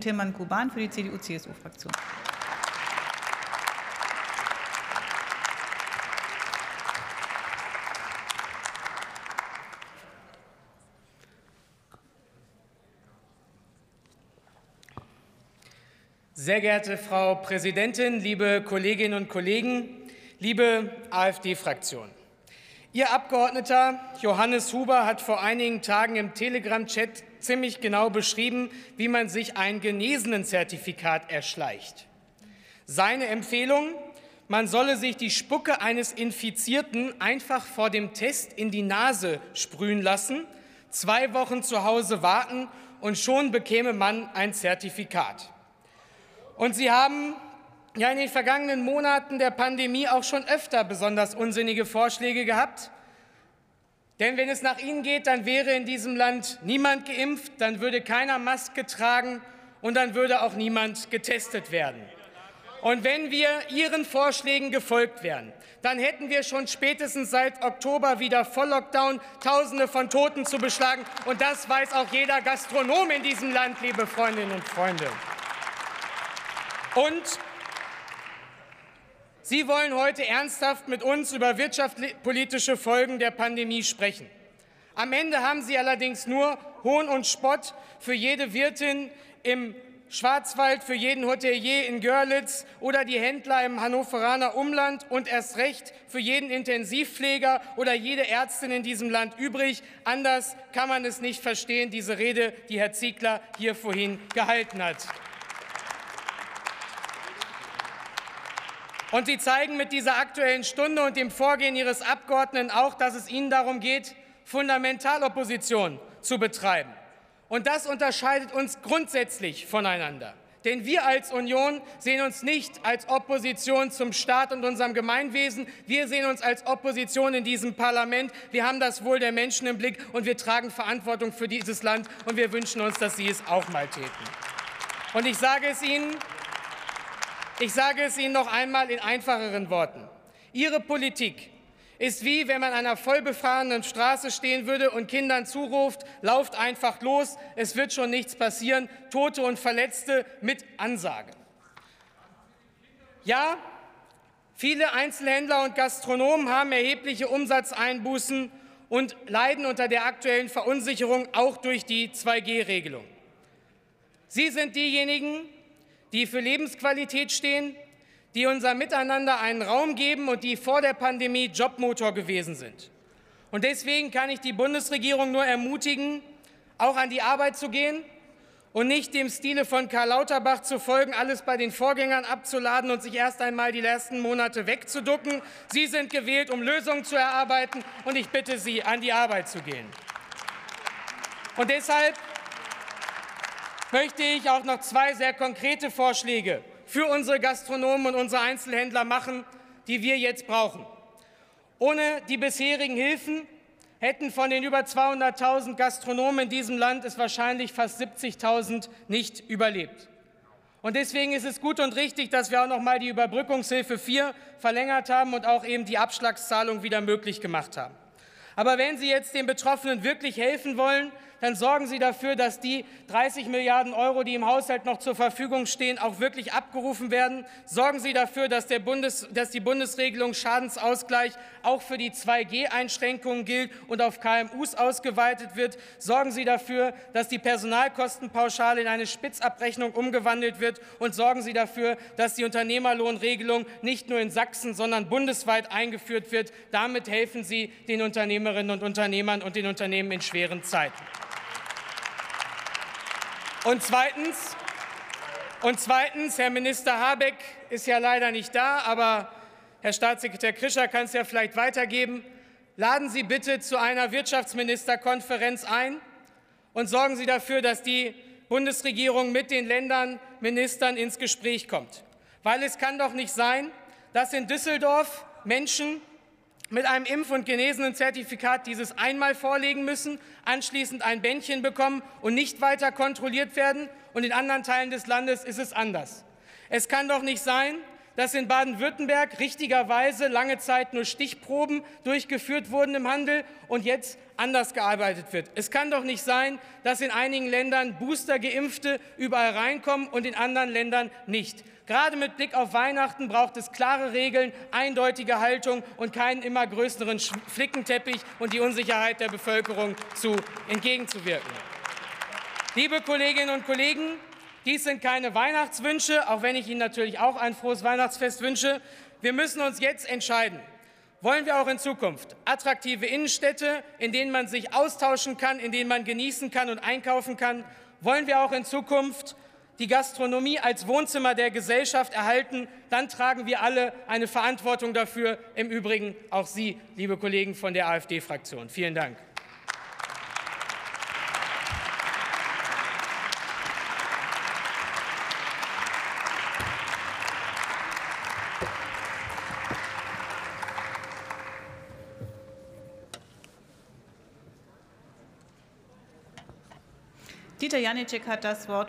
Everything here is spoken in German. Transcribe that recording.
Tilman Kuban für die CDU-CSU-Fraktion. Sehr geehrte Frau Präsidentin, liebe Kolleginnen und Kollegen, liebe AfD-Fraktion. Ihr Abgeordneter Johannes Huber hat vor einigen Tagen im Telegram-Chat ziemlich genau beschrieben, wie man sich ein Genesenen-Zertifikat erschleicht. Seine Empfehlung, man solle sich die Spucke eines Infizierten einfach vor dem Test in die Nase sprühen lassen, zwei Wochen zu Hause warten und schon bekäme man ein Zertifikat. Und Sie haben ja in den vergangenen Monaten der Pandemie auch schon öfter besonders unsinnige Vorschläge gehabt. Denn wenn es nach Ihnen geht, dann wäre in diesem Land niemand geimpft, dann würde keiner Maske tragen und dann würde auch niemand getestet werden. Und wenn wir Ihren Vorschlägen gefolgt wären, dann hätten wir schon spätestens seit Oktober wieder Volllockdown, Tausende von Toten zu beschlagen. Und das weiß auch jeder Gastronom in diesem Land, liebe Freundinnen und Freunde. Und Sie wollen heute ernsthaft mit uns über wirtschaftspolitische Folgen der Pandemie sprechen. Am Ende haben Sie allerdings nur Hohn und Spott für jede Wirtin im Schwarzwald, für jeden Hotelier in Görlitz oder die Händler im Hannoveraner Umland und erst recht für jeden Intensivpfleger oder jede Ärztin in diesem Land übrig. Anders kann man es nicht verstehen, diese Rede, die Herr Ziegler hier vorhin gehalten hat. Und Sie zeigen mit dieser Aktuellen Stunde und dem Vorgehen Ihres Abgeordneten auch, dass es Ihnen darum geht, Fundamentalopposition zu betreiben. Und das unterscheidet uns grundsätzlich voneinander. Denn wir als Union sehen uns nicht als Opposition zum Staat und unserem Gemeinwesen. Wir sehen uns als Opposition in diesem Parlament. Wir haben das Wohl der Menschen im Blick und wir tragen Verantwortung für dieses Land. Und wir wünschen uns, dass Sie es auch mal täten. Und ich sage es Ihnen, ich sage es Ihnen noch einmal in einfacheren Worten. Ihre Politik ist wie wenn man an einer vollbefahrenen Straße stehen würde und Kindern zuruft, lauft einfach los, es wird schon nichts passieren, Tote und Verletzte mit Ansage. Ja, viele Einzelhändler und Gastronomen haben erhebliche Umsatzeinbußen und leiden unter der aktuellen Verunsicherung auch durch die 2G-Regelung. Sie sind diejenigen, die für Lebensqualität stehen, die unser Miteinander einen Raum geben und die vor der Pandemie Jobmotor gewesen sind. Und deswegen kann ich die Bundesregierung nur ermutigen, auch an die Arbeit zu gehen und nicht dem Stile von Karl Lauterbach zu folgen, alles bei den Vorgängern abzuladen und sich erst einmal die letzten Monate wegzuducken. Sie sind gewählt, um Lösungen zu erarbeiten, und ich bitte Sie, an die Arbeit zu gehen. Und deshalb möchte ich auch noch zwei sehr konkrete Vorschläge für unsere Gastronomen und unsere Einzelhändler machen, die wir jetzt brauchen. Ohne die bisherigen Hilfen hätten von den über 200.000 Gastronomen in diesem Land es wahrscheinlich fast 70.000 nicht überlebt. Und deswegen ist es gut und richtig, dass wir auch noch mal die Überbrückungshilfe 4 verlängert haben und auch eben die Abschlagszahlung wieder möglich gemacht haben. Aber wenn Sie jetzt den Betroffenen wirklich helfen wollen, dann sorgen Sie dafür, dass die 30 Milliarden Euro, die im Haushalt noch zur Verfügung stehen, auch wirklich abgerufen werden. Sorgen Sie dafür, dass, Bundes, dass die Bundesregelung Schadensausgleich auch für die 2G-Einschränkungen gilt und auf KMUs ausgeweitet wird. Sorgen Sie dafür, dass die Personalkostenpauschale in eine Spitzabrechnung umgewandelt wird. Und sorgen Sie dafür, dass die Unternehmerlohnregelung nicht nur in Sachsen, sondern bundesweit eingeführt wird. Damit helfen Sie den Unternehmerinnen und Unternehmern und den Unternehmen in schweren Zeiten. Und zweitens, und zweitens, Herr Minister Habeck ist ja leider nicht da, aber Herr Staatssekretär Krischer kann es ja vielleicht weitergeben. Laden Sie bitte zu einer Wirtschaftsministerkonferenz ein und sorgen Sie dafür, dass die Bundesregierung mit den Ländern Ministern ins Gespräch kommt. Weil es kann doch nicht sein, dass in Düsseldorf Menschen mit einem Impf- und Genesenen-Zertifikat dieses einmal vorlegen müssen, anschließend ein Bändchen bekommen und nicht weiter kontrolliert werden. Und in anderen Teilen des Landes ist es anders. Es kann doch nicht sein, dass in Baden-Württemberg richtigerweise lange Zeit nur Stichproben durchgeführt wurden im Handel und jetzt anders gearbeitet wird. Es kann doch nicht sein, dass in einigen Ländern Booster-Geimpfte überall reinkommen und in anderen Ländern nicht. Gerade mit Blick auf Weihnachten braucht es klare Regeln, eindeutige Haltung und keinen immer größeren Flickenteppich und die Unsicherheit der Bevölkerung zu entgegenzuwirken. Liebe Kolleginnen und Kollegen, dies sind keine Weihnachtswünsche, auch wenn ich Ihnen natürlich auch ein frohes Weihnachtsfest wünsche. Wir müssen uns jetzt entscheiden. Wollen wir auch in Zukunft attraktive Innenstädte, in denen man sich austauschen kann, in denen man genießen kann und einkaufen kann? Wollen wir auch in Zukunft die Gastronomie als Wohnzimmer der Gesellschaft erhalten? Dann tragen wir alle eine Verantwortung dafür, im Übrigen auch Sie, liebe Kollegen von der AfD-Fraktion. Vielen Dank. Dieter Janicek hat das Wort für